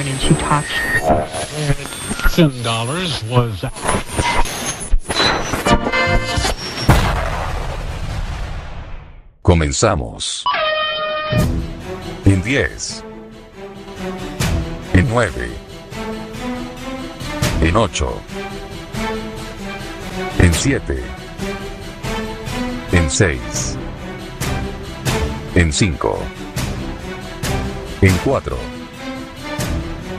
and she touched ten dollars was comenzamos. En diez. En nueve. En ocho. En siete. En seis. En cinco. En cuatro.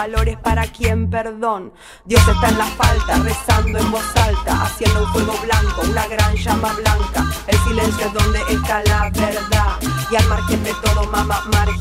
valores para quien perdón. Dios está en la falta, rezando en voz alta, haciendo un fuego blanco, una gran llama blanca. El silencio es donde está la verdad. Y al margen de todo, mamá, margen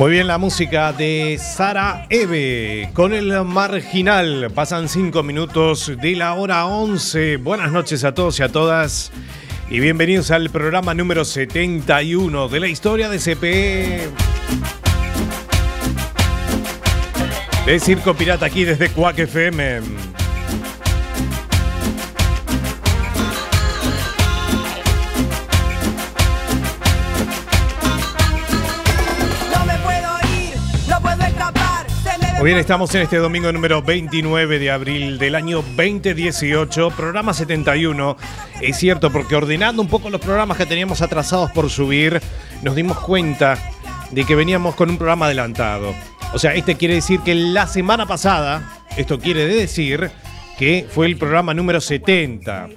Muy bien, la música de Sara Eve con el marginal. Pasan cinco minutos de la hora 11. Buenas noches a todos y a todas. Y bienvenidos al programa número 71 de la historia de CPE. De Circo Pirata aquí desde Cuac FM. Muy bien, estamos en este domingo número 29 de abril del año 2018, programa 71. Es cierto, porque ordenando un poco los programas que teníamos atrasados por subir, nos dimos cuenta de que veníamos con un programa adelantado. O sea, este quiere decir que la semana pasada, esto quiere decir que fue el programa número 70.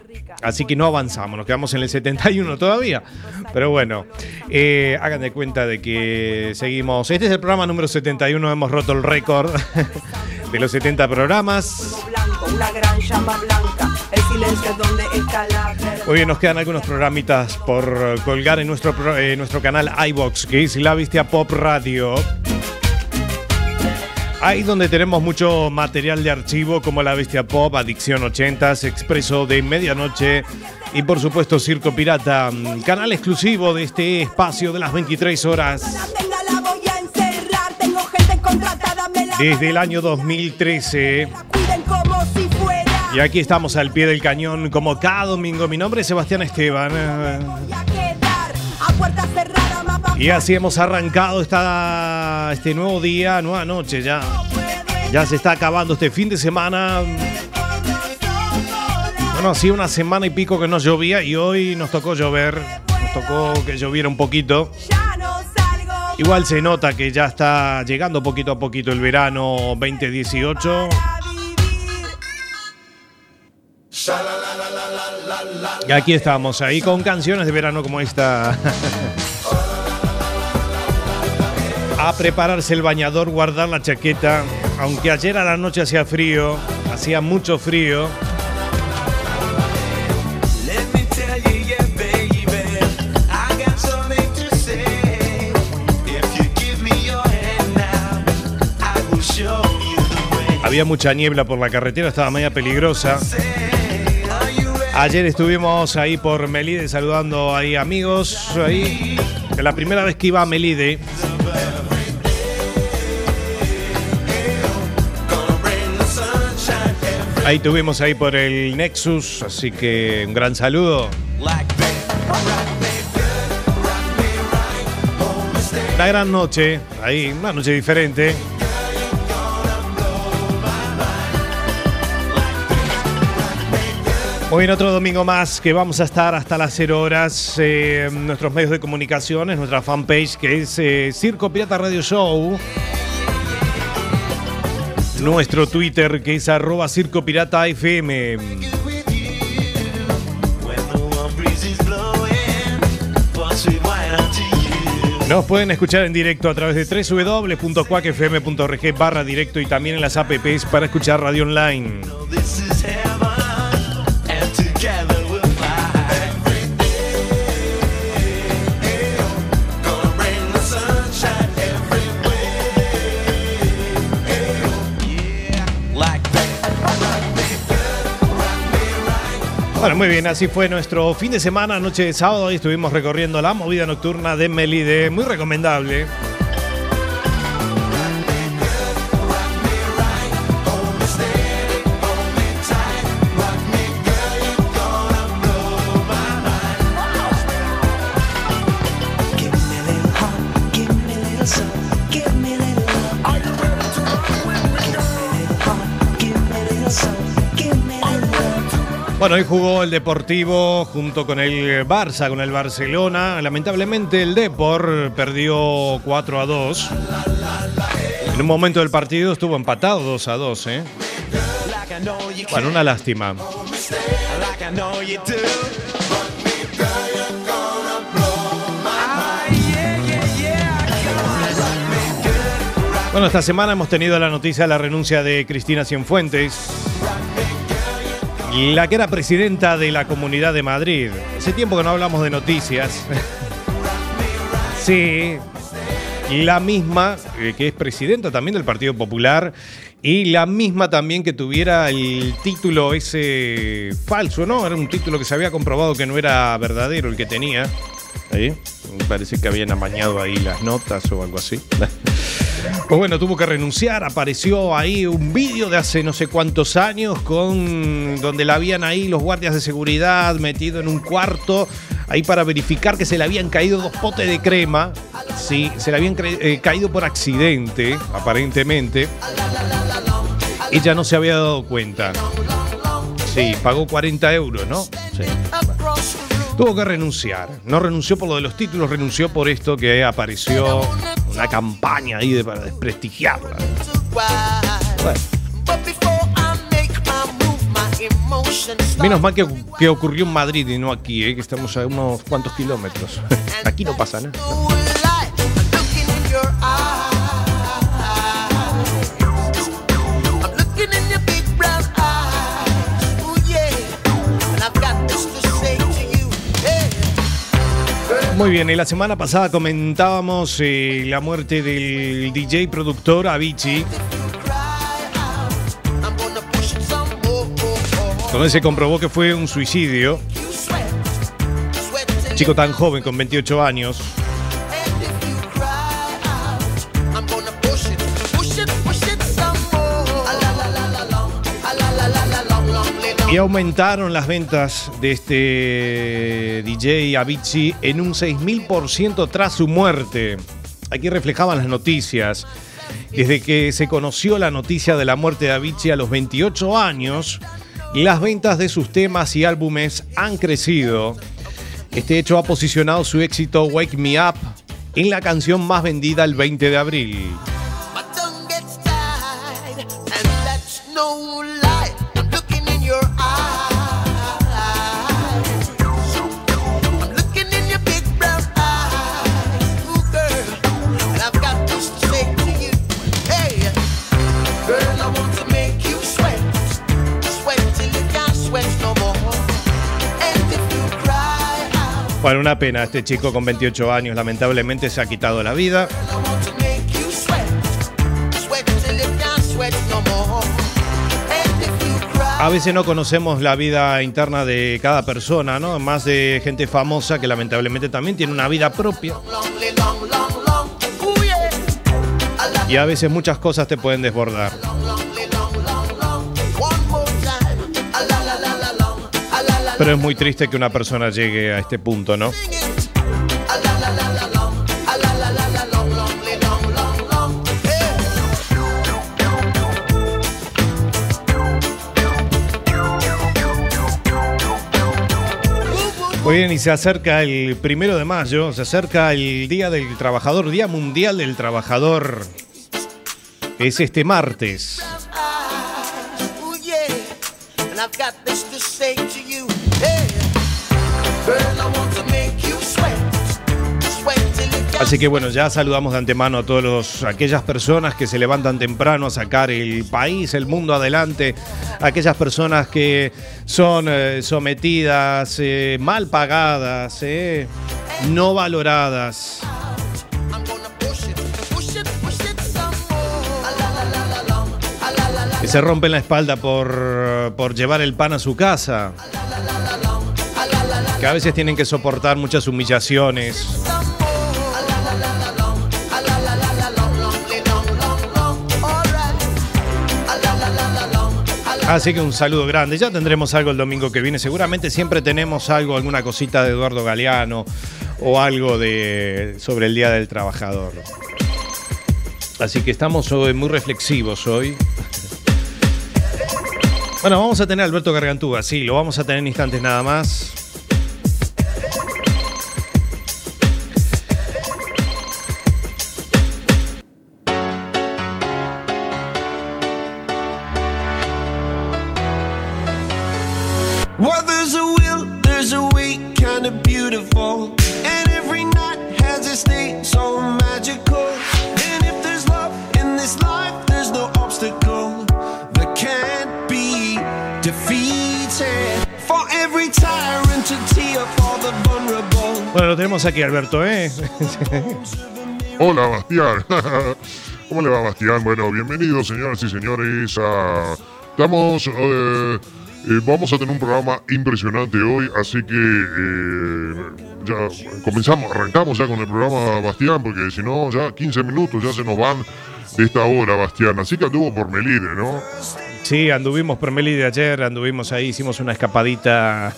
Así que no avanzamos, nos quedamos en el 71 todavía. Pero bueno, eh, hagan de cuenta de que seguimos. Este es el programa número 71, hemos roto el récord de los 70 programas. Muy bien, nos quedan algunos programitas por colgar en nuestro, eh, nuestro canal iBox, que es La Bestia Pop Radio. Ahí donde tenemos mucho material de archivo como La Bestia Pop, Adicción 80s, Expreso de Medianoche y por supuesto Circo Pirata, mm, canal exclusivo de este espacio de las 23 horas. Voy a Desde el año 2013 la cuiden como si fuera. y aquí estamos al pie del cañón como cada domingo. Mi nombre es Sebastián Esteban. Y así hemos arrancado esta, este nuevo día, nueva noche ya. Ya se está acabando este fin de semana. Bueno, sí, una semana y pico que no llovía y hoy nos tocó llover. Nos tocó que lloviera un poquito. Igual se nota que ya está llegando poquito a poquito el verano 2018. para vivir. Y aquí estamos, ahí con canciones de verano como esta. A prepararse el bañador, guardar la chaqueta. Aunque ayer a la noche hacía frío, hacía mucho frío. Había mucha niebla por la carretera, estaba media peligrosa. Ayer estuvimos ahí por Melide saludando ahí amigos. Ahí. La primera vez que iba a Melide, ahí tuvimos ahí por el Nexus, así que un gran saludo. Una gran noche, ahí, una noche diferente. Hoy en otro domingo más que vamos a estar hasta las 0 horas eh, nuestros medios de comunicación, en nuestra fanpage que es eh, Circo Pirata Radio Show. Nuestro Twitter que es arroba Circo Pirata FM. Nos pueden escuchar en directo a través de www.cuacfm.org barra directo y también en las apps para escuchar radio online. Bueno, muy bien, así fue nuestro fin de semana, noche de sábado, y estuvimos recorriendo la movida nocturna de Melide, muy recomendable. Bueno, hoy jugó el Deportivo junto con el Barça, con el Barcelona. Lamentablemente el Depor perdió 4 a 2. En un momento del partido estuvo empatado 2 a 2, ¿eh? Bueno, una lástima. Bueno, esta semana hemos tenido la noticia de la renuncia de Cristina Cienfuentes, la que era presidenta de la Comunidad de Madrid. Hace tiempo que no hablamos de noticias. Sí. la misma eh, que es presidenta también del Partido Popular y la misma también que tuviera el título ese falso, ¿no? Era un título que se había comprobado que no era verdadero el que tenía. Me parece que habían amañado ahí las notas o algo así. Pues bueno, tuvo que renunciar, apareció ahí un vídeo de hace no sé cuántos años con donde la habían ahí los guardias de seguridad metido en un cuarto ahí para verificar que se le habían caído dos potes de crema. Sí, se le habían eh, caído por accidente, aparentemente. Ella no se había dado cuenta. Sí, pagó 40 euros, ¿no? Sí. Tuvo que renunciar. No renunció por lo de los títulos, renunció por esto que apareció una campaña ahí de, para desprestigiarla. Menos mal que, que ocurrió en Madrid y no aquí, ¿eh? que estamos a unos cuantos kilómetros. aquí no pasa nada. Muy bien, y la semana pasada comentábamos eh, la muerte del DJ productor Avicii, donde se comprobó que fue un suicidio. Chico tan joven, con 28 años. Y aumentaron las ventas de este DJ Avicii en un 6.000% tras su muerte. Aquí reflejaban las noticias. Desde que se conoció la noticia de la muerte de Avicii a los 28 años, las ventas de sus temas y álbumes han crecido. Este hecho ha posicionado su éxito Wake Me Up en la canción más vendida el 20 de abril. Bueno, una pena, este chico con 28 años lamentablemente se ha quitado la vida. A veces no conocemos la vida interna de cada persona, ¿no? Más de gente famosa que lamentablemente también tiene una vida propia. Y a veces muchas cosas te pueden desbordar. Pero es muy triste que una persona llegue a este punto, ¿no? Muy bien, y se acerca el primero de mayo, se acerca el Día del Trabajador, Día Mundial del Trabajador. Es este martes. Así que bueno, ya saludamos de antemano a todas aquellas personas que se levantan temprano a sacar el país, el mundo adelante, aquellas personas que son eh, sometidas, eh, mal pagadas, eh, no valoradas. Que se rompen la espalda por, por llevar el pan a su casa. Que a veces tienen que soportar muchas humillaciones. Así que un saludo grande. Ya tendremos algo el domingo que viene. Seguramente siempre tenemos algo, alguna cosita de Eduardo Galeano o algo de sobre el Día del Trabajador. Así que estamos hoy muy reflexivos hoy. Bueno, vamos a tener a Alberto Gargantúa, sí, lo vamos a tener en instantes nada más. Aquí, Alberto, ¿eh? Hola, Bastián. ¿Cómo le va, Bastián? Bueno, bienvenidos, señoras y señores. a- Estamos. eh, eh, vamos a tener un programa impresionante hoy, así que eh, ya comenzamos, arrancamos ya con el programa, Bastián, porque si no, ya 15 minutos ya se nos van de esta hora, Bastián. Así que anduvo por Melide, ¿no? Sí, anduvimos por Meli de ayer, anduvimos ahí, hicimos una escapadita.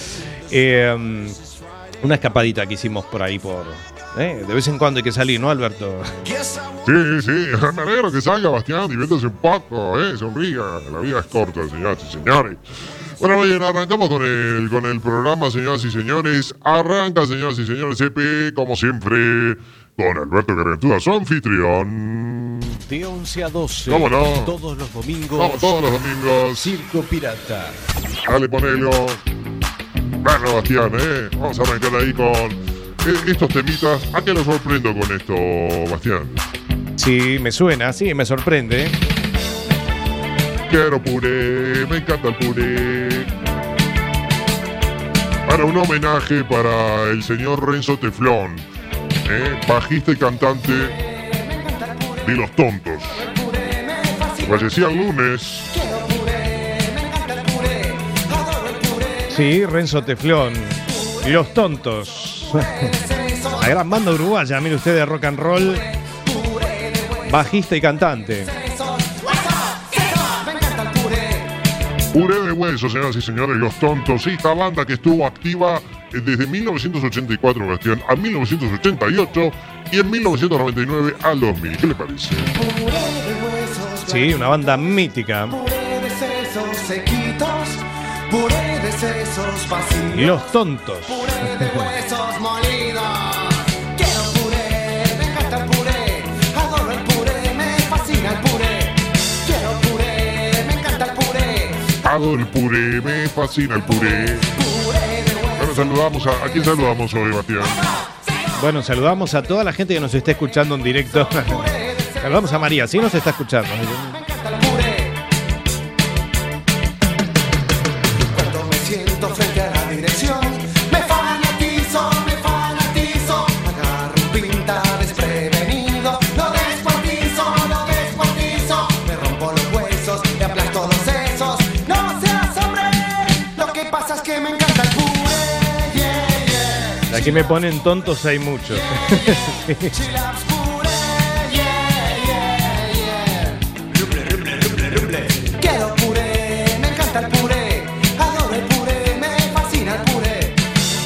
eh, una escapadita que hicimos por ahí por. eh, de vez en cuando hay que salir, ¿no, Alberto? Sí, sí, me alegro que salga, Bastián, diviértase un poco, ¿eh? Sonría, la vida es corta, señoras y señores. Bueno, bien, arrancamos con el, con el programa, señoras y señores. Arranca, señoras y señores, EP, como siempre, con Alberto Gargantúa, su anfitrión. De 11 a 12. ¿Cómo no? Todos los domingos. Vamos todos los domingos. Circo Pirata. Dale, ponelo. Bueno, Bastián, ¿eh? Vamos a arrancar ahí con eh, estos temitas. ¿A qué lo sorprendo con esto, Bastián? Sí, me suena, sí, me sorprende. Quiero puré, me encanta el puré. Para un homenaje para el señor Renzo Teflón, ¿eh? bajista y cantante de Los Tontos. Fallecía el lunes. Sí, Renzo Teflón. Y los tontos. La gran banda uruguaya, mire usted de rock and roll. Bajista y cantante. Puré de hueso, señoras y señores, Los Tontos. Esta banda que estuvo activa eh, desde 1984, Bastián, a 1988 y en 1999 al 2000. ¿Qué le parece? Sí, una banda mítica. Puré de sesos vacíos, Los tontos. puré de huesos molidos. Quiero puré, me encanta el puré, adoro el puré, me fascina el puré. Quiero puré, me encanta el puré, Adoro el puré, me fascina el puré. puré de huesos. Bueno, saludamos a, ¿a quién saludamos hoy, Bastián? Bueno, saludamos a toda la gente que nos está escuchando en directo. Saludamos a María, sí nos está escuchando. Puré.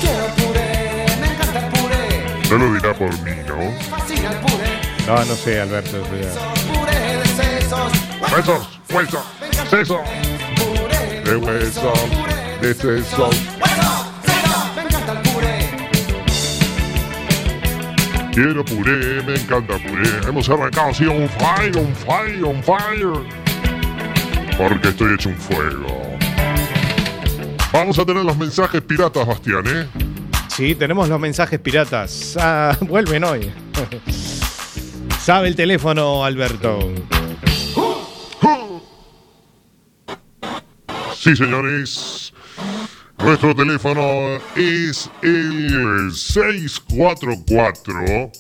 Quiero puré, me encanta el puré, No lo dirá por mí, ¿no? me fascina el puré. No, no sé, Alberto. Puré de sesos, Huesos, huesos, sesos, puré de de sesos. Quiero puré, me encanta puré. Hemos arrancado así on fire, on fire, on fire. Porque estoy hecho un fuego. Vamos a tener los mensajes piratas, Bastián, ¿eh? Sí, tenemos los mensajes piratas. Ah, vuelven hoy. Sabe el teléfono, Alberto. Sí, señores. Nuestro teléfono es el 644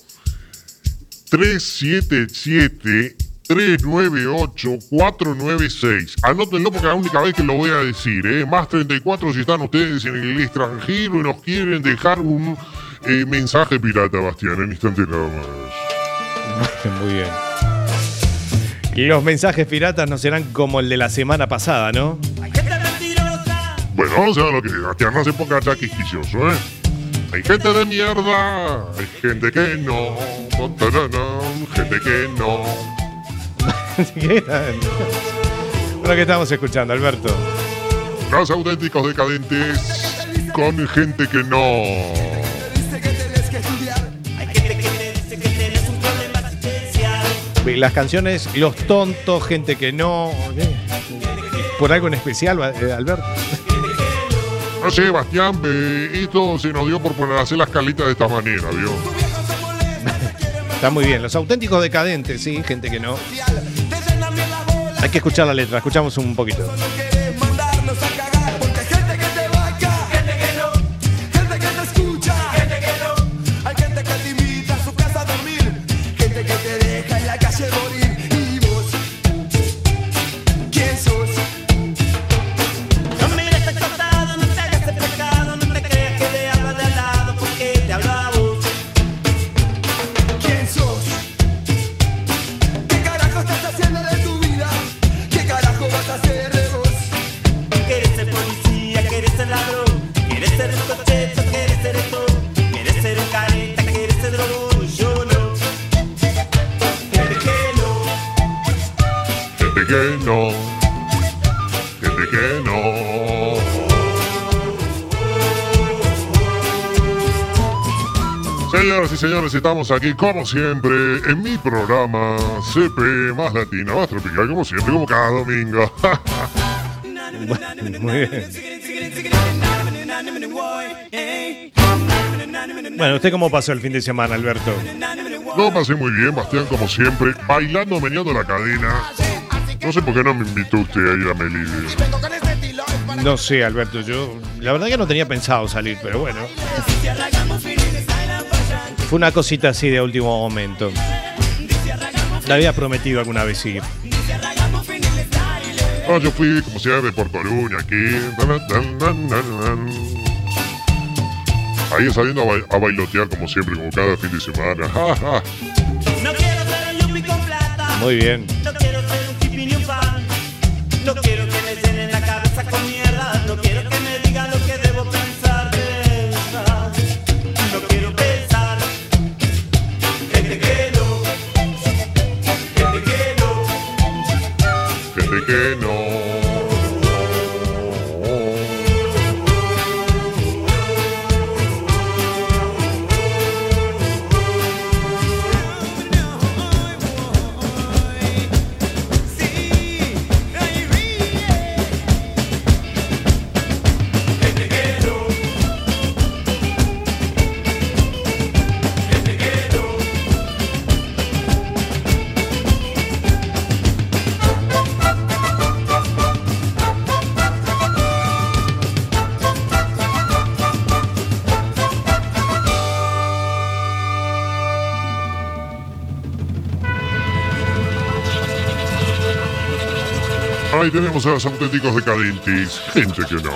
377 398 496. Anótenlo porque es la única vez que lo voy a decir, ¿eh? Más 34 si están ustedes en el extranjero y nos quieren dejar un eh, mensaje pirata, Bastián, en instante nada más. Muy bien. Y los mensajes piratas no serán como el de la semana pasada, ¿no? Bueno, vamos a ver lo que es. Bastián, no se ponga ya quisquilloso, ¿eh? Hay gente de mierda, hay gente que no, gente que no. Bueno, ¿qué estamos escuchando, Alberto? Los auténticos decadentes con gente que no. Las canciones Los Tontos, Gente que no. ¿eh? ¿Por algo en especial, eh, Alberto? No sé, Bastián, eh, esto se nos dio por poner a hacer las calitas de esta manera, ¿vio? Está muy bien. Los auténticos decadentes, sí, gente que no. Hay que escuchar la letra, escuchamos un poquito. Estamos aquí como siempre en mi programa CP más latina, más tropical, como siempre, como cada domingo. Muy bien. Bueno, ¿usted cómo pasó el fin de semana, Alberto? Lo pasé muy bien, Bastián, como siempre, bailando, meneando la cadena. No sé por qué no me invitó usted a ir a Melide. No sé, Alberto, yo la verdad que no tenía pensado salir, pero bueno. Fue una cosita así de último momento. Le había prometido alguna vez ir. Ah, yo fui, como siempre, por Coruña, aquí. Ahí saliendo a, ba- a bailotear, como siempre, como cada fin de semana. Ja, ja. No quiero ser un yuppie con plata. Muy bien. Ahí tenemos a los auténticos decadentes. Gente que no.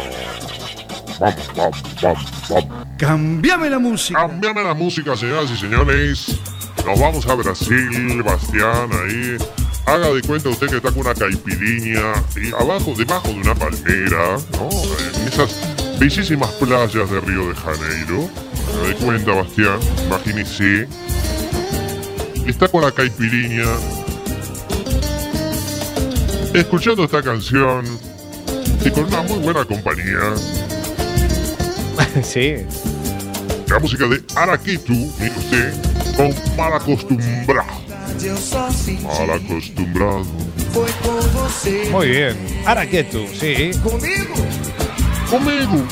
Bam, bam, bam. Cambiame la música. Cambiame la música, señoras y señores. Nos vamos a Brasil, Bastián, ahí. Haga de cuenta usted que está con una caipirinha y abajo, debajo de una palmera, ¿no? En esas bellísimas playas de Río de Janeiro. Haga de cuenta, Bastián, imagínese. Está con la caipirinha, escuchando esta canción y con una muy buena compañía. sí. La música de Araquitu, mire usted, con mal acostumbrado. Mal acostumbrado. Muy bien. Araquetu, sí. comigo Conmigo.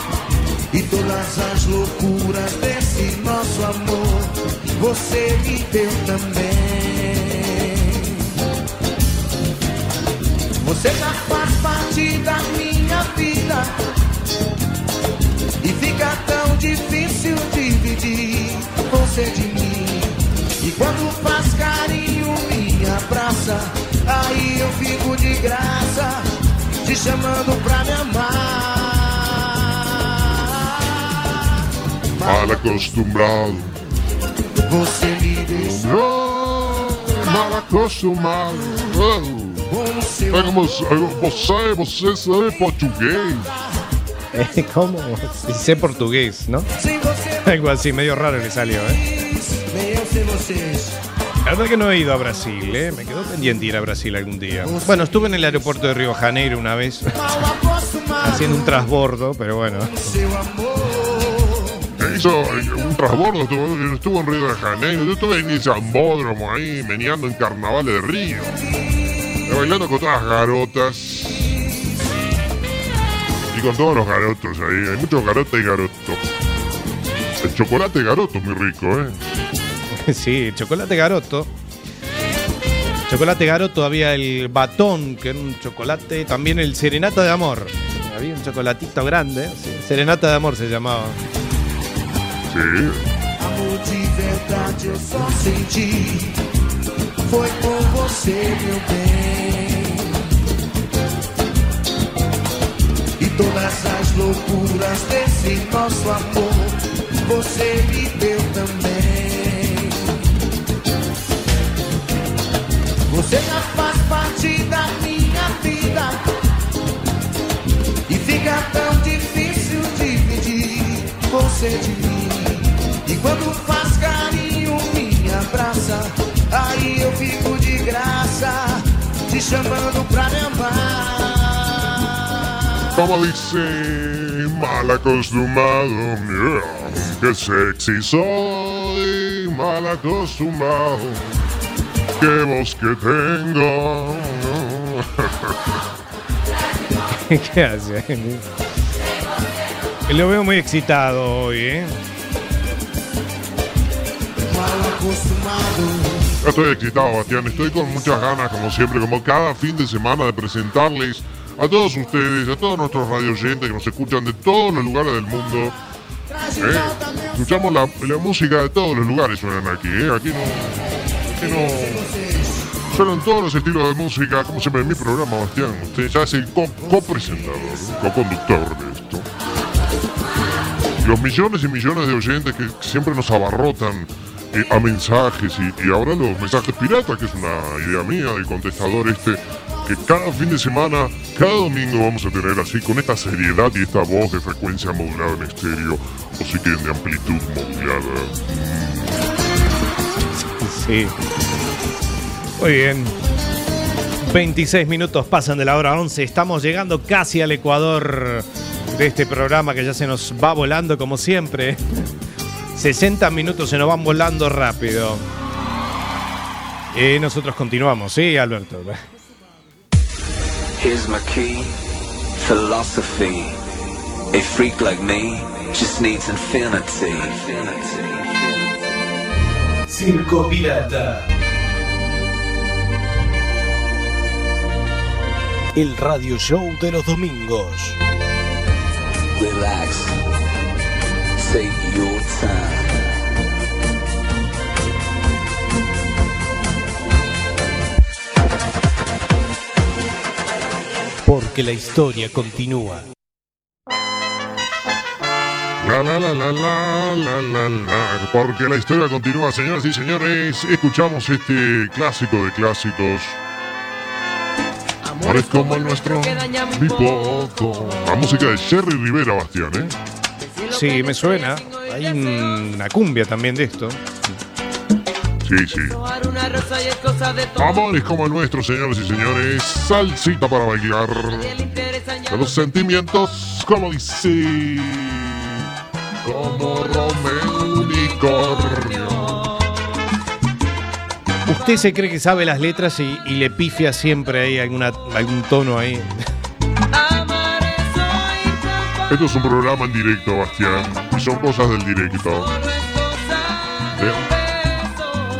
e todas as loucuras desse nosso amor você me deu também. Você já faz parte da minha vida e fica tão difícil dividir você de mim. E quando faz carinho, me abraça, aí eu fico de graça, te chamando pra me amar. Mal acostumbrado. Você me deixou mal acostumbrado. É como, você, você sabe português. ¿Cómo? Sí, sé portugués, ¿no? Algo así, medio raro le salió, ¿eh? La verdad que no he ido a Brasil, ¿eh? Me quedó pendiente ir a Brasil algún día. Bueno, estuve en el aeropuerto de Río Janeiro una vez, haciendo un transbordo, pero bueno. Hizo eh, un transbordo, estuvo, estuvo en Río de Janeiro. Yo estuve en el Zambódromo ahí, meneando en carnavales de Río. Bailando con todas las garotas. Y con todos los garotos ahí. Hay muchos garotas y garotos. El chocolate garoto es muy rico, ¿eh? Sí, chocolate garoto. Chocolate garoto, había el batón, que era un chocolate, también el serenata de amor. Había un chocolatito grande, sí, serenata de amor se llamaba. Sí. Foi com você, meu bem. E todas as loucuras desse nosso amor, você me deu também. Você já faz parte da minha vida. E fica tão difícil dividir você de mim. E quando faz carinho, me abraça. Eu fico de graça, te chamando pra me amar. Como dice, mal acostumbrado, yeah, que sexy soy, mal acostumbrado, que voz que tengo. ¿Qué hace? Lo veo muy excitado hoy, ¿eh? Mal acostumado. Estoy excitado, Bastián, estoy con muchas ganas, como siempre, como cada fin de semana, de presentarles a todos ustedes, a todos nuestros radio oyentes que nos escuchan de todos los lugares del mundo. ¿eh? Escuchamos la, música de todos los lugares, suenan aquí, ¿eh? Aquí no. Aquí no. Suenan todos los estilos de música, como siempre en mi programa, Bastián. Usted ya es el co- copresentador, co-conductor de esto. Los millones y millones de oyentes que siempre nos abarrotan a mensajes y, ahora los mensajes piratas, que es una idea mía del contestador este, que cada fin de semana, cada domingo vamos a tener así, con esta seriedad y esta voz de frecuencia modulada en estéreo, o si quieren de amplitud modulada. Sí. Muy bien. 26 minutos pasan de la hora 11. Estamos llegando casi al ecuador de este programa que ya se nos va volando como siempre. 60 minutos se nos van volando rápido. Y nosotros continuamos, ¿sí, Alberto? Here's my key, philosophy. A freak like me just needs infinity. Circo Pirata. El radio show de los domingos. Relax. Take your time. Porque la historia continúa. La la la la la la la la. Porque la historia continúa, señoras y señores. Escuchamos este clásico de clásicos. Amores como el nuestro, mi poco. La música de Jerry Rivera, Bastián, ¿eh? Sí, me suena. Hay un- una cumbia también de esto. Sí, sí. Amores como el nuestro, señores y señores. Salsita para bailar. De los sentimientos, como dice. Como Romeo Unicornio. Usted se cree que sabe las letras y, y le pifia siempre ahí alguna, algún tono ahí. Esto es un programa en directo, Bastián. Y son cosas del directo.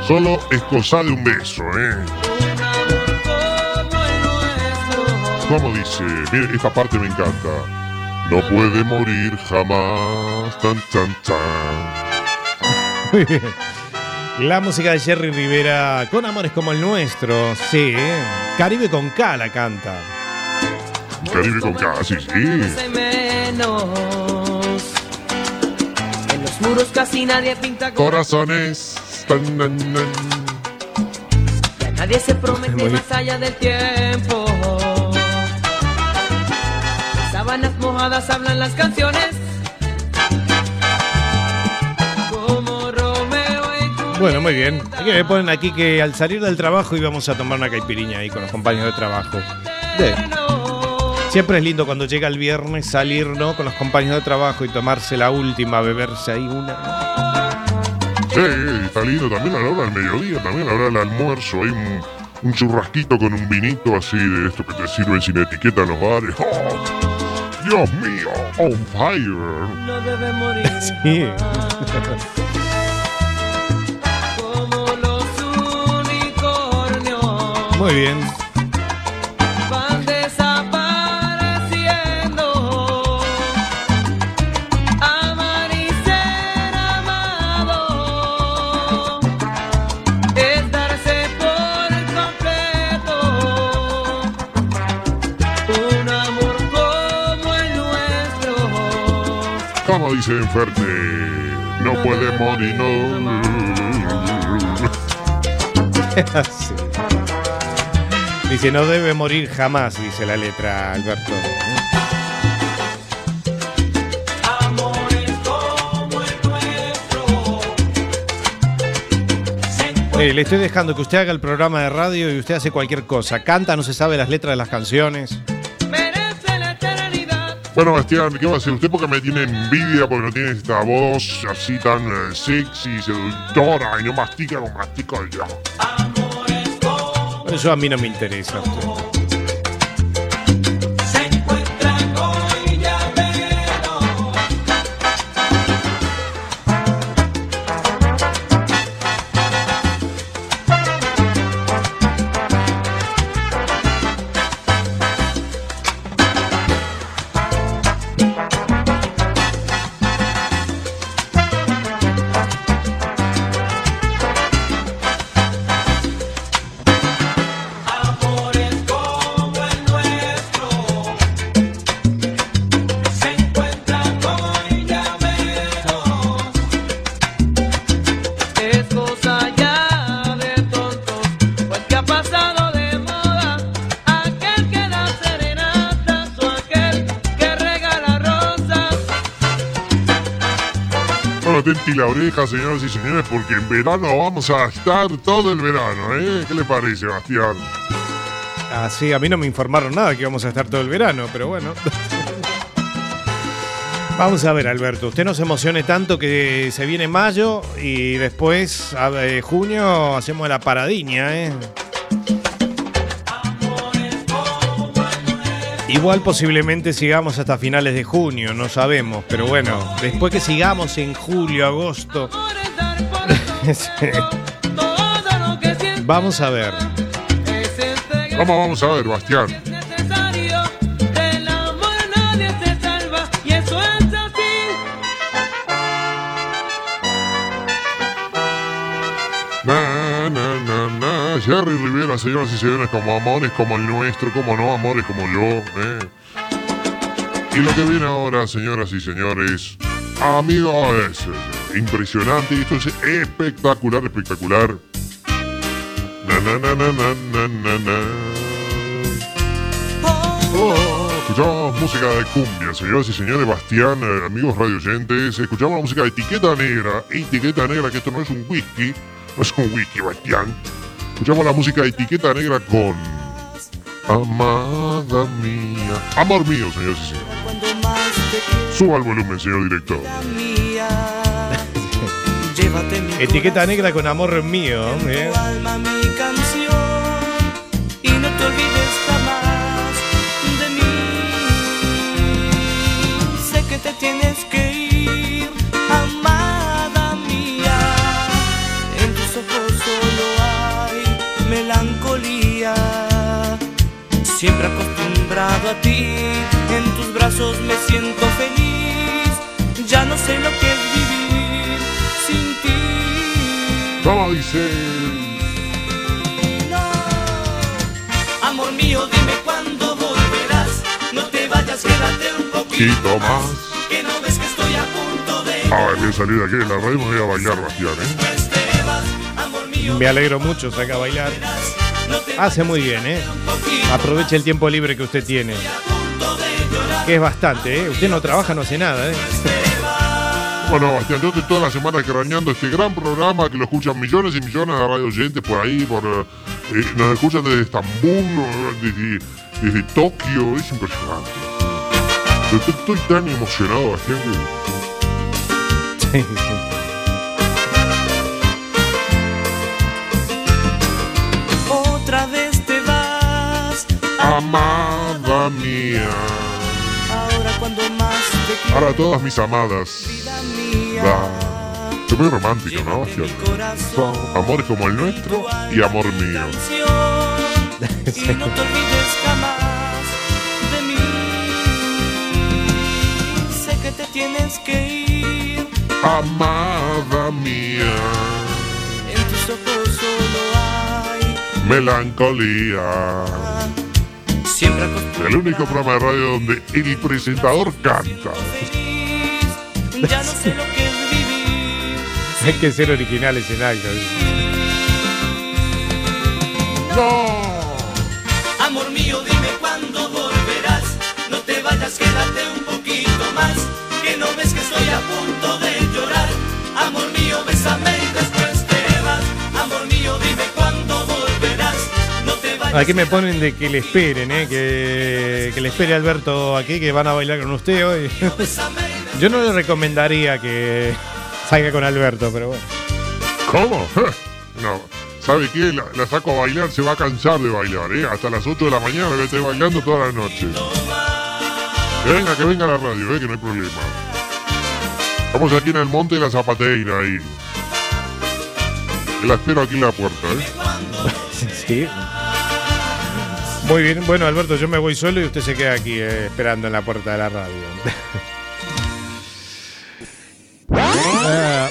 Solo es cosa de un beso, ¿eh? Como dice, mire, esta parte me encanta. No puede morir jamás. Tan, tan, tan. La música de Jerry Rivera con amores como el nuestro. Sí, ¿eh? Caribe con K la canta. Caribe con casi, sí. menos. En los muros casi nadie pinta con Corazones. Nan. nadie se promete más allá del tiempo. Sábanas mojadas hablan las canciones. Como Romeo. Bueno, muy bien. Aquí me ponen aquí que al salir del trabajo íbamos a tomar una caipiriña ahí con los compañeros de trabajo. De- Siempre es lindo cuando llega el viernes salir, ¿no? Con los compañeros de trabajo y tomarse la última, beberse ahí una. Sí, está lindo también a la hora del mediodía, también a la hora del almuerzo. Hay un, un churrasquito con un vinito así de esto que te sirven sin etiqueta en los bares. ¡Oh! Dios mío, on fire. No debe morir. Sí. Como los unicornios. Muy bien. dice Inferte, no puede morir, no. Sí. Dice, no debe morir jamás, dice la letra Alberto. Le estoy dejando que usted haga el programa de radio y usted hace cualquier cosa. Canta, no se sabe las letras de las canciones. Bueno, Bastián, ¿qué va a hacer usted? Porque me tiene envidia porque no tiene esta voz así tan eh, sexy, seductora y no mastica como mastico yo. Eso a mí no me interesa. Oreja, señoras y señores, porque en verano vamos a estar todo el verano, ¿eh? ¿Qué le parece, Bastián? Ah, sí, a mí no me informaron nada que íbamos a estar todo el verano, pero bueno. Vamos a ver, Alberto, usted no se emocione tanto que se viene mayo y después, junio, hacemos la paradiña, ¿eh? Igual posiblemente sigamos hasta finales de junio, no sabemos, pero bueno, después que sigamos en julio, agosto, vamos a ver. Vamos, vamos a ver, Bastián. Jerry Rivera, señoras y señores, como amores como el nuestro, como no amores como yo. ¿eh? Y lo que viene ahora, señoras y señores, amigos, es impresionante. Esto es espectacular, espectacular. Na. Oh, escuchamos música de cumbia, señoras y señores, Bastián, eh, amigos radioyentes, escuchamos la música de Etiqueta Negra, Etiqueta Negra, que esto no es un whisky, no es un whisky, Bastián. Escuchamos la música de Etiqueta Negra con Amada mía. Amor mío, señores y señores. Cuando más te quiero, Suba el volumen, señor director. mía. Llévate mi Etiqueta negra con amor mío, ¿eh? te olvides melancolía. Siempre acostumbrado a ti, en tus brazos me siento feliz. Ya no sé lo que es vivir sin ti. ¿Cómo dice? Amor mío, dime cuándo volverás. No te vayas, quédate un poquito Quito más. Que no ves que estoy a punto de A ver, voy a salir de aquí de la y me voy a bailar, Bastián, ¿eh? Me alegro mucho, saca a bailar. Hace muy bien, ¿eh? Aproveche el tiempo libre que usted tiene. Que es bastante, ¿eh? Usted no trabaja, no hace nada, ¿eh? Bueno, Bastián, yo estoy toda la semana craneando este gran programa que lo escuchan millones y millones de radio oyentes por ahí, por eh, eh, nos escuchan desde Estambul, desde, desde Tokio, es impresionante. Yo estoy, estoy tan emocionado, Bastián, que Sí, sí. Amada mía. Ahora cuando más te quiero, Para todas mis amadas. vida mía. Va. Es muy romántico, ¿no, corazón. Amores como el nuestro y amor mío. canción, Y no te olvides jamás de mí. Sé que te tienes que ir. Amada mía. En tus ojos solo hay Melancolía. Siempre acostumbrado El único programa de radio donde el presentador canta. feliz. Ya no sé lo que es vivir. Hay que ser originales en algo. ¡No! Amor mío, dime cuándo volverás. No te vayas, quédate un poquito más. Que no ves que estoy a punto de llorar. Amor mío, bésame Aquí me ponen de que le esperen, ¿eh? que, que le espere Alberto aquí, que van a bailar con usted hoy. Yo no le recomendaría que salga con Alberto, pero bueno. ¿Cómo? No. ¿Sabe qué? La, la saco a bailar, se va a cansar de bailar, ¿eh? Hasta las 8 de la mañana me estoy bailando toda la noche. Que venga, que venga a la radio, ¿eh? Que no hay problema. Estamos aquí en el Monte de la Zapateira, ahí. Que la espero aquí en la puerta, ¿eh? Sí. Muy bien, bueno Alberto, yo me voy solo y usted se queda aquí eh, esperando en la puerta de la radio. ah,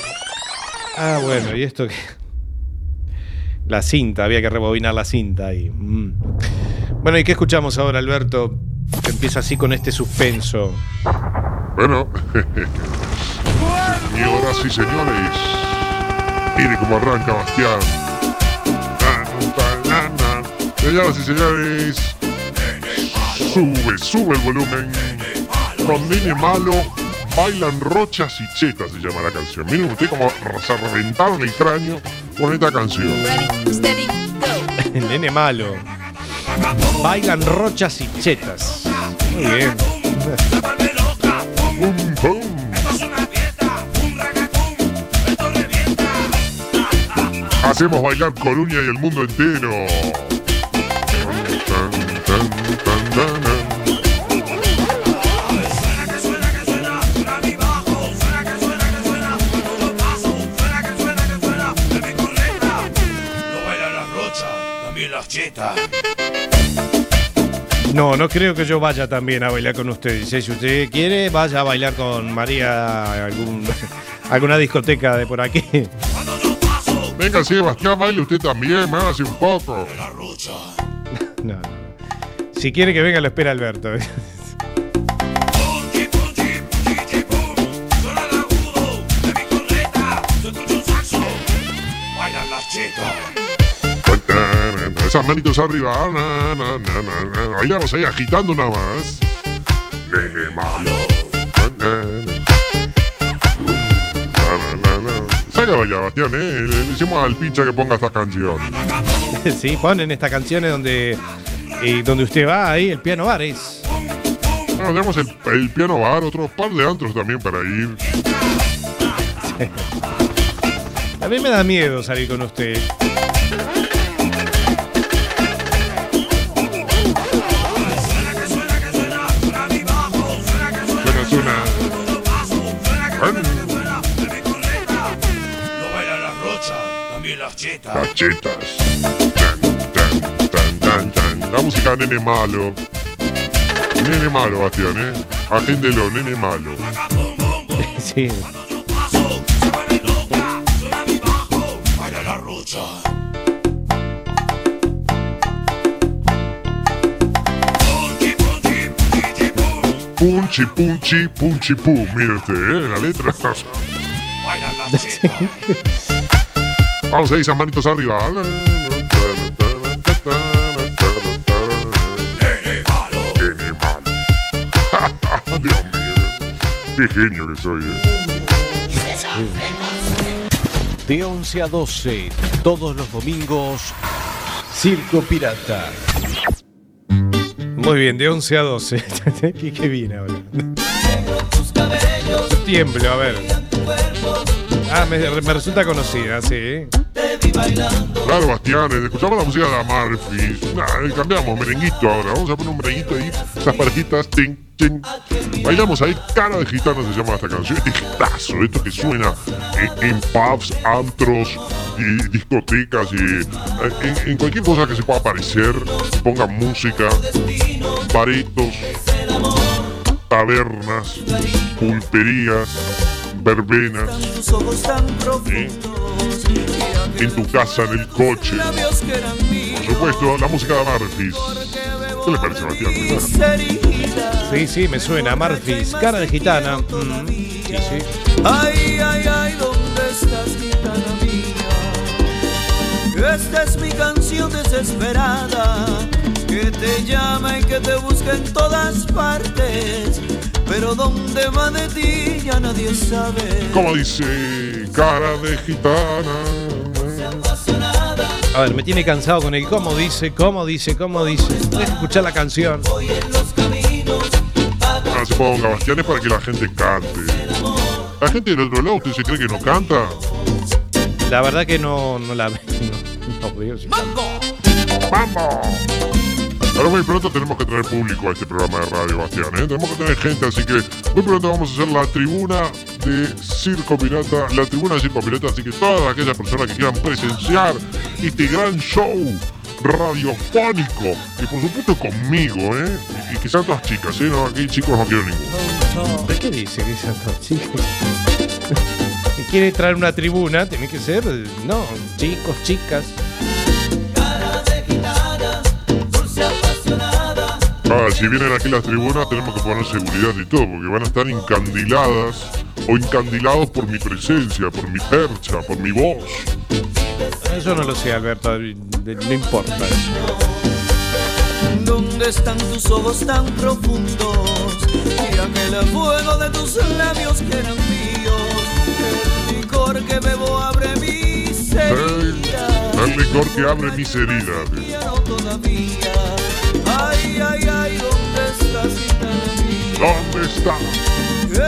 ah, bueno, y esto que... La cinta, había que rebobinar la cinta ahí. Mm. Bueno, ¿y qué escuchamos ahora, Alberto? Empieza así con este suspenso. Bueno. y ahora sí, señores. Mire cómo arranca Bastián. Señoras y señores. Sube, sube el volumen. Con Nene Malo. Bailan rochas y chetas se llama la canción. Miren usted cómo se reventaron el cráneo con esta canción. El nene malo. Bailan rochas y chetas. Muy bien. Hacemos bailar Coruña y el mundo entero. No, no creo que yo vaya también a bailar con usted. Dice, si usted quiere, vaya a bailar con María a algún, alguna discoteca de por aquí. Venga, Sebastián, baile usted también, hágase un poco. No, no. Si quiere que venga, lo espera Alberto. Esas manitos arriba. na, na, na, na, na. Bailamos ahí agitando nada más. Nene malo. Na, na, na. Na, na, na, na. Saca a bailar, Bastián, eh. Le decimos al pincha que ponga esta canción. sí, ponen estas canciones donde, eh, donde usted va ahí, el piano bar es. Bueno, tenemos el, el piano bar, otro par de antros también para ir. A mí me da miedo salir con usted. Las chetas. Tan, tan, tan. La música nene malo. Nene malo, Bastián, ¿eh? Agéndelo, nene malo. Sí. Punchi, punchi, punchi, pum. Usted, ¿eh? La letra. Vamos ahí, esas manitos arriba. Dios mío. Qué genio que soy, ¿eh? De 11 a 12, todos los domingos, Circo Pirata. Muy bien, de 11 a 12. qué, qué bien ahora. Tiemblo, a ver. Ah, me, me resulta conocida, sí. Claro, Bastián, eh, escuchamos la música de Amalfi. Nah, eh, cambiamos, merenguito ahora. Vamos a poner un merenguito ahí. Esas parejitas, ting, ting. Bailamos ahí, cara de gitana se llama esta canción. Este hitazo, esto que suena en, pubs, antros y discotecas y eh, en, cualquier cosa que se pueda aparecer. Pongan música, baretos, tabernas, pulperías, verbenas. ¿sí? En tu casa, en el coche. Por supuesto, la música de Marfis. ¿Qué le parece, Bastián? Sí, sí, me suena. Marfis, cara de gitana. Mm, sí, sí. Ay, ay, ay, ¿dónde estás, gitana mía? Esta es mi canción desesperada, que te llama y que te busca en todas partes, pero dónde va de ti ya nadie sabe. Como dice, cara de gitana. A ver, me tiene cansado con el cómo dice, cómo dice, cómo dice. Deja escuchar la canción. Ah, se ponga Bastián es para que la gente cante. La gente del otro lado, ¿usted se cree que no canta? La verdad que no, no la veo. No, no veo si- ¡Vamos! Ahora muy pronto tenemos que traer público a este programa de radio, Bastián. ¿eh? Tenemos que tener gente, así que muy pronto vamos a hacer la tribuna de Circo Pirata, la tribuna de Circo Pirata, así que todas aquellas personas que quieran presenciar este gran show radiofónico, y por supuesto conmigo, ¿eh? Y, y que sean todas chicas, ¿eh? No, aquí chicos no quiero ninguno. ¿De qué dice que son todos chicos? Si quiere traer una tribuna, tiene que ser, no, chicos, chicas. Ah, si vienen aquí las tribunas tenemos que poner seguridad y todo, porque van a estar encandiladas o encandilados por mi presencia, por mi percha, por mi voz. Eso no lo sé, Alberto, de- no importa eso. ¿Dónde están tus ojos tan profundos? Y aquel fuego de tus labios que eran míos. El licor que bebo abre mis heridas. El licor que abre mis heridas. Ay, ay, ay, ¿dónde estás, mí? ¿Dónde está?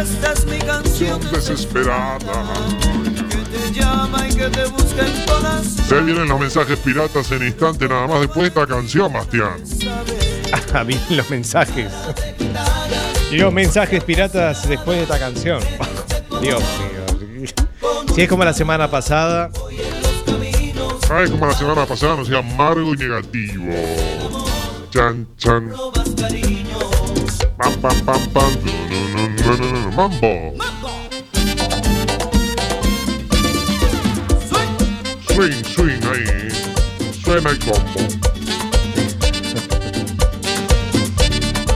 Esta es mi canción Desesperada. que te llama y que te busca en todas Se vienen los mensajes piratas en instante nada más después de esta canción, Bastián. Ah, bien los mensajes. Los mensajes piratas después de esta canción. Dios mío. Si es como la semana pasada, Ay, como la semana pasada, no sea amargo y negativo. Chan, chan. Pam, pam, pam, pam. No, no, no, no. Mambo. Swing, swing ahí. Suena el combo.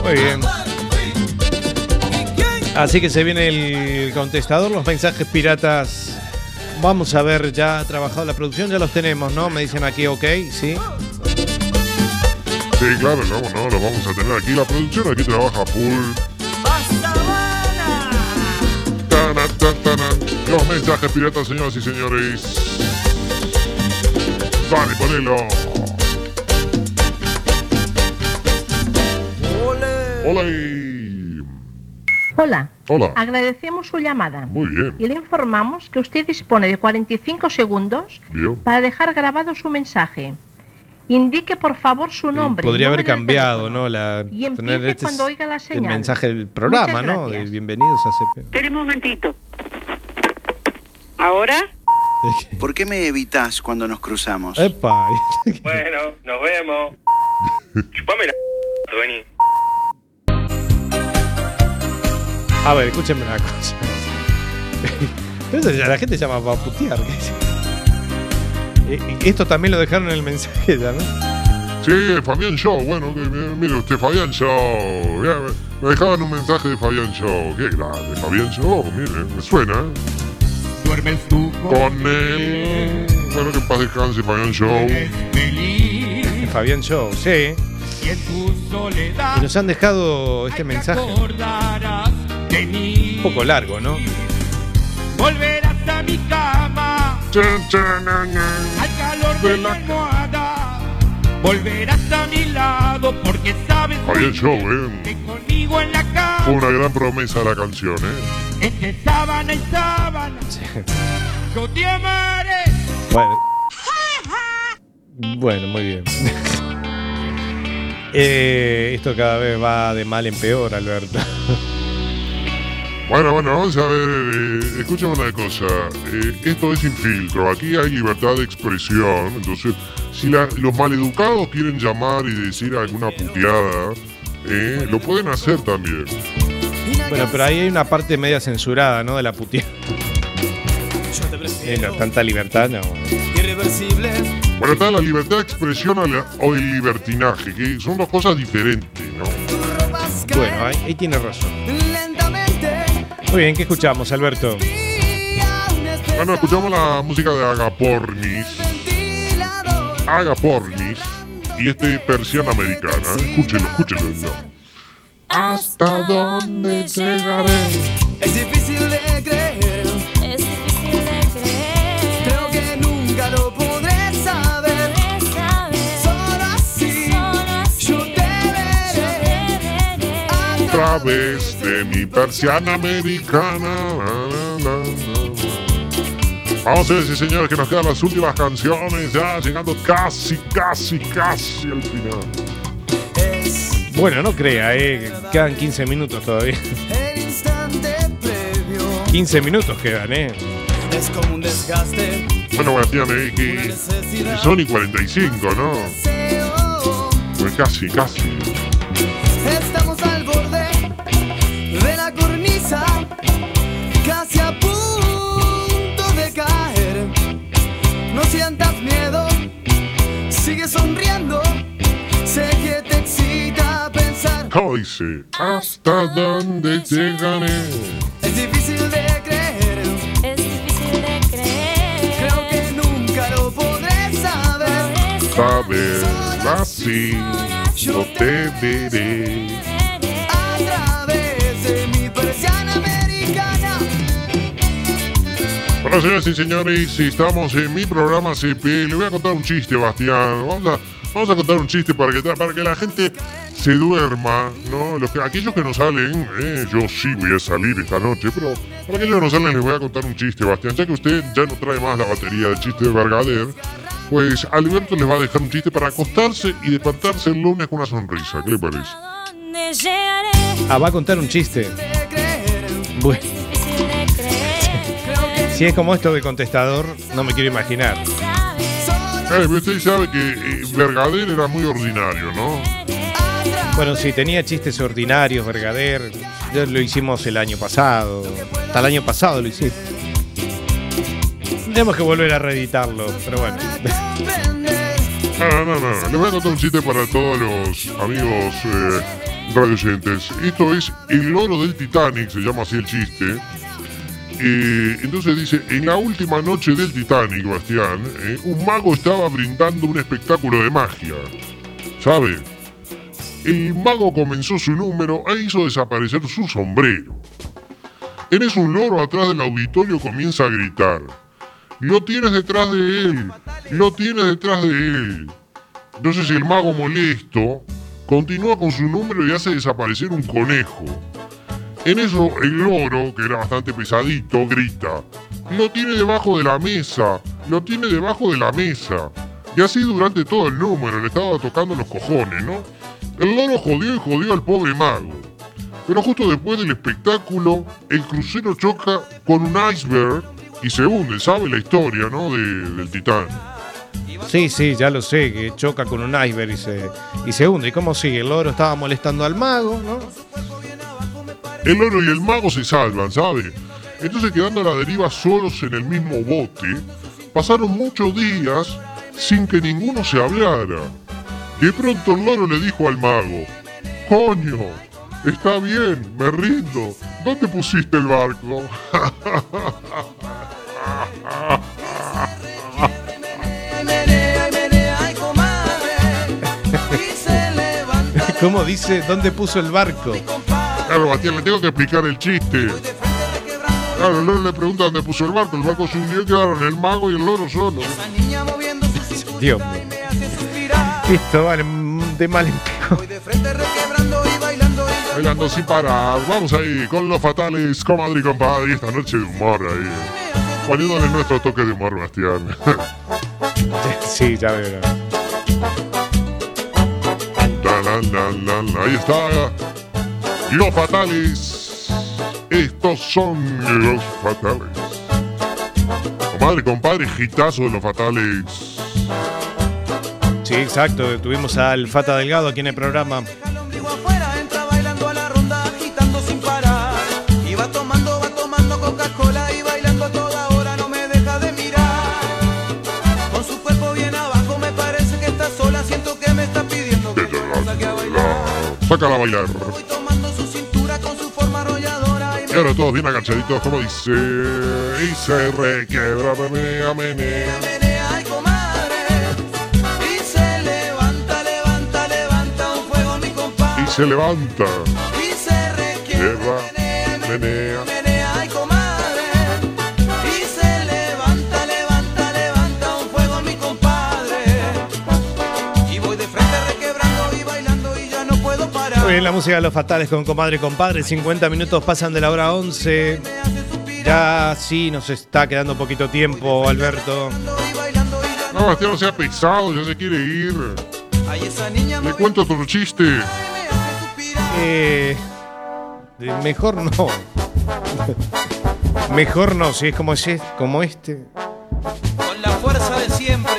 muy bien. Así que se viene el contestador, los mensajes piratas. Vamos a ver, ya ha trabajado la producción, ya los tenemos, ¿no? Me dicen aquí, ok, sí. Sí, claro, no, no, lo vamos a tener aquí. La producción aquí trabaja full. Tana, ta, tana. Los mensajes piratas, señoras y señores. Dale, ponelo. Hola. Hola. Hola. Agradecemos su llamada. Muy bien. Y le informamos que usted dispone de 45 segundos Bien. para dejar grabado su mensaje. Indique por favor su nombre. Podría haber cambiado, ¿no? La, Y tener este cuando oiga la el señal. mensaje del programa, ¿no? De bienvenidos a CP. Espera un momentito. ¿Ahora? ¿Por qué me evitas cuando nos cruzamos? Epa. Bueno, nos vemos. Chupame la vení. A ver, escúchenme una cosa. Pero la gente llama para putear. Eh, Esto también lo dejaron en el mensaje ya, ¿no? Sí, Fabián Show. Bueno, mire usted, Fabián Show. Ya, me- dejaban un mensaje de Fabián Show. Qué grande, Fabián Show. Mire, me suena. ¿eh? Duermes tú Con él. Bueno, que en paz descanse, Fabián Show. Fabián Show, sí. y en tu soledad Y nos han dejado este mensaje acordarás de mí. un poco largo, ¿no? Volverás a mi cama al calor de la almohada. Volverás a mi lado porque sabes Show, ¿eh? conmigo en la cama. Fue una gran promesa la canción, ¿eh? Entre sábana y sábana. Yo te amaré. Bueno. Bueno, muy bien. Eh, esto cada vez va de mal en peor, Alberto. Bueno, bueno, vamos a ver. Eh, escúchame una cosa. Eh, esto es sin filtro. Aquí hay libertad de expresión. Entonces, si la- los maleducados quieren llamar y decir alguna puteada, eh, lo pueden hacer también. Bueno, pero ahí hay una parte media censurada, ¿no? De la puteada. Eh, no, tanta libertad, no. Irreversible. Bueno, está la libertad de expresión o la- o el libertinaje, que son dos cosas diferentes, ¿no? Bueno, ahí, ahí tiene razón. Muy bien, ¿qué escuchamos, Alberto? Bueno, escuchamos la música de Agapornis. Agapornis. Y este persiana americana. Escúchelo, escúchelo. no. ¿Hasta dónde llegaré? Es difícil de creer. Través de mi persiana americana. La, la, la, la. Vamos a ver, sí, señores, que nos quedan las últimas canciones, ya llegando casi, casi, casi al final. Bueno, no crea, eh. que Quedan 15 minutos todavía. 15 minutos quedan, eh. Es como un desgaste. Bueno, Bastián, eh, que son y 45, ¿no? Pues casi, casi. ¿Cómo dice? ¿Hasta dónde llegaré? Es difícil de creer. Es difícil de creer. Creo que nunca lo podré saber. Saber así, yo te veré. A través de mi persiana americana. Bueno, señoras y señores, si estamos en mi programa CP, le voy a contar un chiste, Bastián. Vamos a, vamos a contar un chiste para que, para que la gente se duerma, ¿no? Los que, aquellos que no salen, eh, yo sí voy a salir esta noche, pero para aquellos que no salen les voy a contar un chiste, Bastián. Ya que usted ya no trae más la batería del chiste de Bergader, pues Alberto les va a dejar un chiste para acostarse y despertarse el lunes con una sonrisa. ¿Qué le parece? Ah, va a contar un chiste. Bueno. Si es como esto de contestador, no me quiero imaginar. Eh, usted sabe que eh, Bergader era muy ordinario, ¿no? Bueno, sí, tenía chistes ordinarios, Vergader. Ya lo hicimos el año pasado. Hasta el año pasado lo hicimos. Tenemos que volver a reeditarlo, pero bueno. No, no, no, no. Les voy a contar un chiste para todos los amigos eh, radioyentes. Esto es El loro del Titanic, se llama así el chiste. Entonces dice, en la última noche del Titanic, Bastián, eh, un mago estaba brindando un espectáculo de magia. ¿Sabe? El mago comenzó su número e hizo desaparecer su sombrero. En eso un loro atrás del auditorio comienza a gritar. Lo tienes detrás de él, lo tienes detrás de él. Entonces el mago molesto continúa con su número y hace desaparecer un conejo. En eso el loro, que era bastante pesadito, grita. Lo tiene debajo de la mesa, lo tiene debajo de la mesa. Y así durante todo el número le estaba tocando los cojones, ¿no? El loro jodió y jodió al pobre mago. Pero justo después del espectáculo, el crucero choca con un iceberg y se hunde, ¿sabe la historia, no? De- del titán. Sí, sí, ya lo sé, que choca con un iceberg y se, y se hunde. ¿Y cómo sigue? El loro estaba molestando al mago, ¿no? El oro y el mago se salvan, ¿sabe? Entonces quedando a la deriva solos en el mismo bote, pasaron muchos días sin que ninguno se hablara. De pronto el loro le dijo al mago, Coño, está bien, me rindo. ¿Dónde pusiste el barco? ¿Cómo dice? ¿Dónde puso el barco? Claro, Bastián, le tengo que explicar el chiste. Claro, el loro le pregunta dónde puso el barco. El barco se hundió y quedaron el mago y el loro solo. Dios mío. Esto vale de mal en peor. Bailando sin parar. Vamos ahí con los fatales, comadre y compadre. Esta noche de humor ahí. Poniéndole nuestro toque de humor, Bastián. Sí, ya veo. Ahí está. Los fatales. Estos son los fatales. Comadre, compadre, gitazo de los fatales. Sí, exacto. Tuvimos al Fata Delgado aquí en el programa. Entra bailando a la ronda, agitando sin parar. Y va tomando, va tomando Coca-Cola y bailando a toda hora, no me deja de mirar. Con su cuerpo bien abajo, me parece que está sola. Siento que me está pidiendo que yo la saque a bailar. Sácala a bailar. Ahora todos bien agachaditos, como dice. Y se requiebra, menea, menea. comadre. Y se levanta, levanta, levanta un fuego, mi compadre. Y se levanta. Y se requiebra, menea, Muy bien, la música de los fatales con comadre y compadre. 50 minutos pasan de la hora 11. Ya sí nos está quedando poquito tiempo, Alberto. No, Bastián, no sea pesado, ya se quiere ir. Le cuento otro chiste. Eh, eh, mejor no. Mejor no, si es como, ese- como este. Con la fuerza de siempre.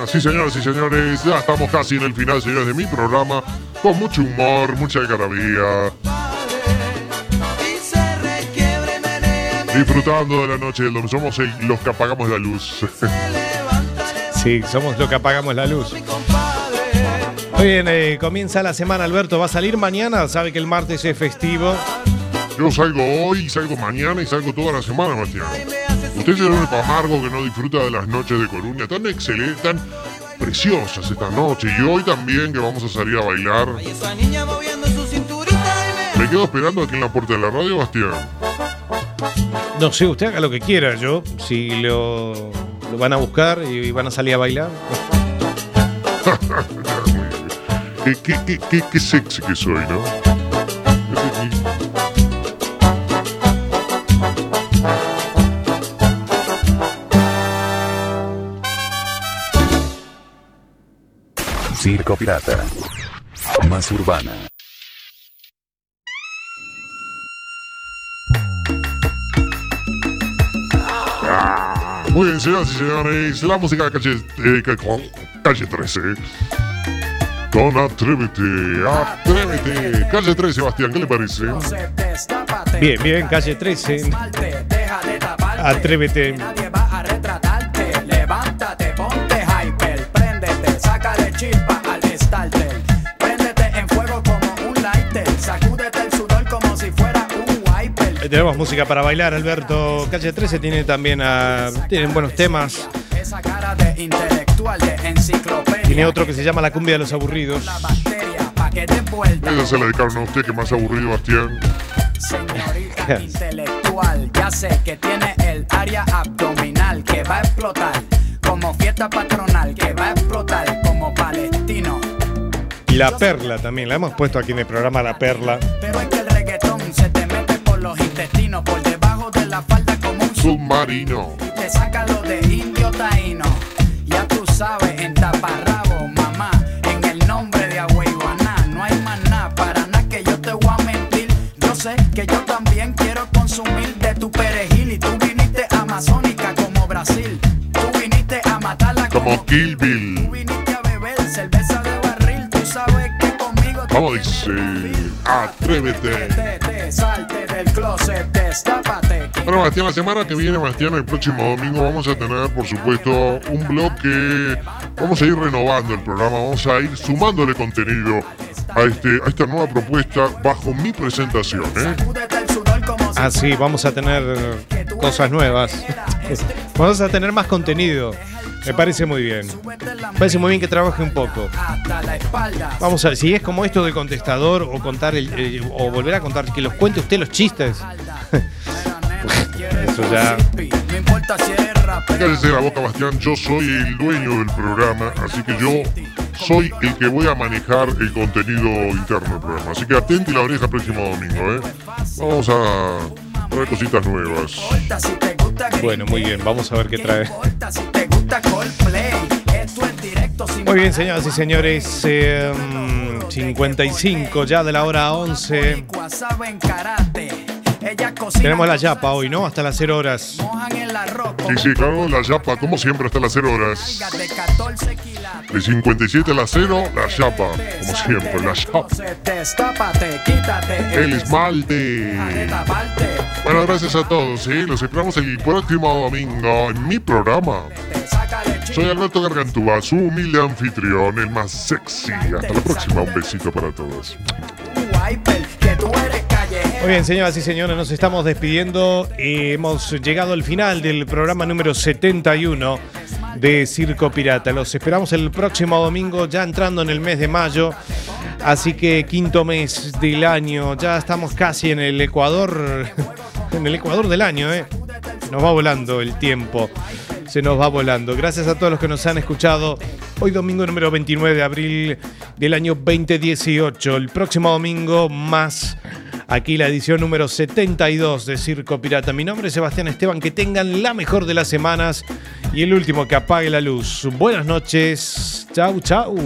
Menea. Sí, señoras y señores, ya estamos casi en el final, señores, de mi programa. Con mucho humor, mucha algarabía. Disfrutando de la noche del domingo. Somos el- los que apagamos la luz. Sí, somos los que apagamos la luz. Muy bien, eh, comienza la semana, Alberto. ¿Va a salir mañana? Sabe que el martes es festivo. Yo salgo hoy, salgo mañana y salgo toda la semana, Bastián. Usted es el único amargo que no disfruta de las noches de Coruña. Tan excelentes, tan preciosas esta noche. Y hoy también que vamos a salir a bailar. Esa niña moviendo su cinturita y me Me quedo esperando aquí en la puerta de la radio, Bastián. No sé, usted haga lo que quiera. Yo, si lo, lo van a buscar y van a salir a bailar. qué, qué, qué, qué, qué sexy que soy, ¿no? Circo Pirata. Más urbana. Muy bien, señoras y señores, la música de calle, eh, calle 13. Con Atrévete, Atrévete. Calle 13, Sebastián, ¿qué le parece? Bien, bien, calle 13. Atrévete. Ahí tenemos música para bailar, Alberto. Calle 13 tiene también a, tienen buenos temas. Tiene otro que se llama La cumbia de los aburridos. Esa se la dedicaron a usted, que más aburrido, Bastián. señorita intelectual. Ya sé que tiene el área abdominal que va a explotar. Como fiesta patronal que va a explotar como palestino. Y La Perla también, la hemos puesto aquí en el programa La Perla. Pero es que por debajo de la falda como un Submarino. te saca lo de indio taíno. Ya tú sabes, en taparrabo, mamá, en el nombre de Agüeyuaná, no hay más nada, para nada que yo te voy a mentir. Yo sé que yo también quiero consumir de tu perejil y tú viniste amazónica como Brasil. Tú viniste a matarla Como Kill Bill. viniste a beber cerveza de barril. Tú sabes que conmigo te Vamos, dice. Atrévete. te, te, salte del closet, destápate. Bueno, Bastián, la semana que viene, Bastián, el próximo domingo vamos a tener, por supuesto, un bloque. Vamos a ir renovando el programa, vamos a ir sumándole contenido a, este, a esta nueva propuesta bajo mi presentación. ¿eh? Ah, sí, vamos a tener cosas nuevas. Vamos a tener más contenido. Me parece muy bien. Me parece muy bien que trabaje un poco. Vamos a ver, si es como esto del contestador o contar el, eh, o volver a contar, que los cuente usted los chistes. Eso ya. Cállese la boca, Bastián. Yo soy el dueño del programa, así que yo soy el que voy a manejar el contenido interno del programa. Así que atente la oreja el próximo domingo, ¿eh? Vamos a traer cositas nuevas. Bueno, muy bien, vamos a ver qué trae. Gusta Coldplay, esto es directo sin Muy bien, señoras y señores, eh, mm, 55 ya de la hora 11. saben karate. Ella cocina Tenemos la yapa hoy, ¿no? Hasta las 0 horas. Sí, sí, claro, la yapa, como siempre, hasta las 0 horas. de 14 kilos. De 57 a las 0, la yapa. Como siempre, la yapa. El esmalte. Bueno, gracias a todos, ¿sí? Los esperamos el próximo domingo en mi programa. Soy Alberto Gargantúa, su humilde anfitrión, el más sexy. Hasta la próxima, un besito para todos. Muy bien, señoras y señores, nos estamos despidiendo. Eh, hemos llegado al final del programa número 71. de Circo Pirata. Los esperamos el próximo domingo, ya entrando en el mes de mayo. Así que quinto mes del año, ya estamos casi en el Ecuador, en el Ecuador del año, ¿eh? Nos va volando el tiempo, se nos va volando. Gracias a todos los que nos han escuchado. Hoy domingo número 29 de abril del año 2018. El próximo domingo más aquí la edición número 72 de Circo Pirata. Mi nombre es Sebastián Esteban. Que tengan la mejor de las semanas y el último que apague la luz. Buenas noches. Chau, chau.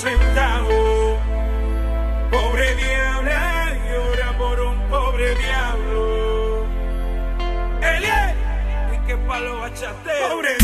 Centavo. Pobre diabla, llora por un pobre diablo. Elie, y que palo bachatero. Pobre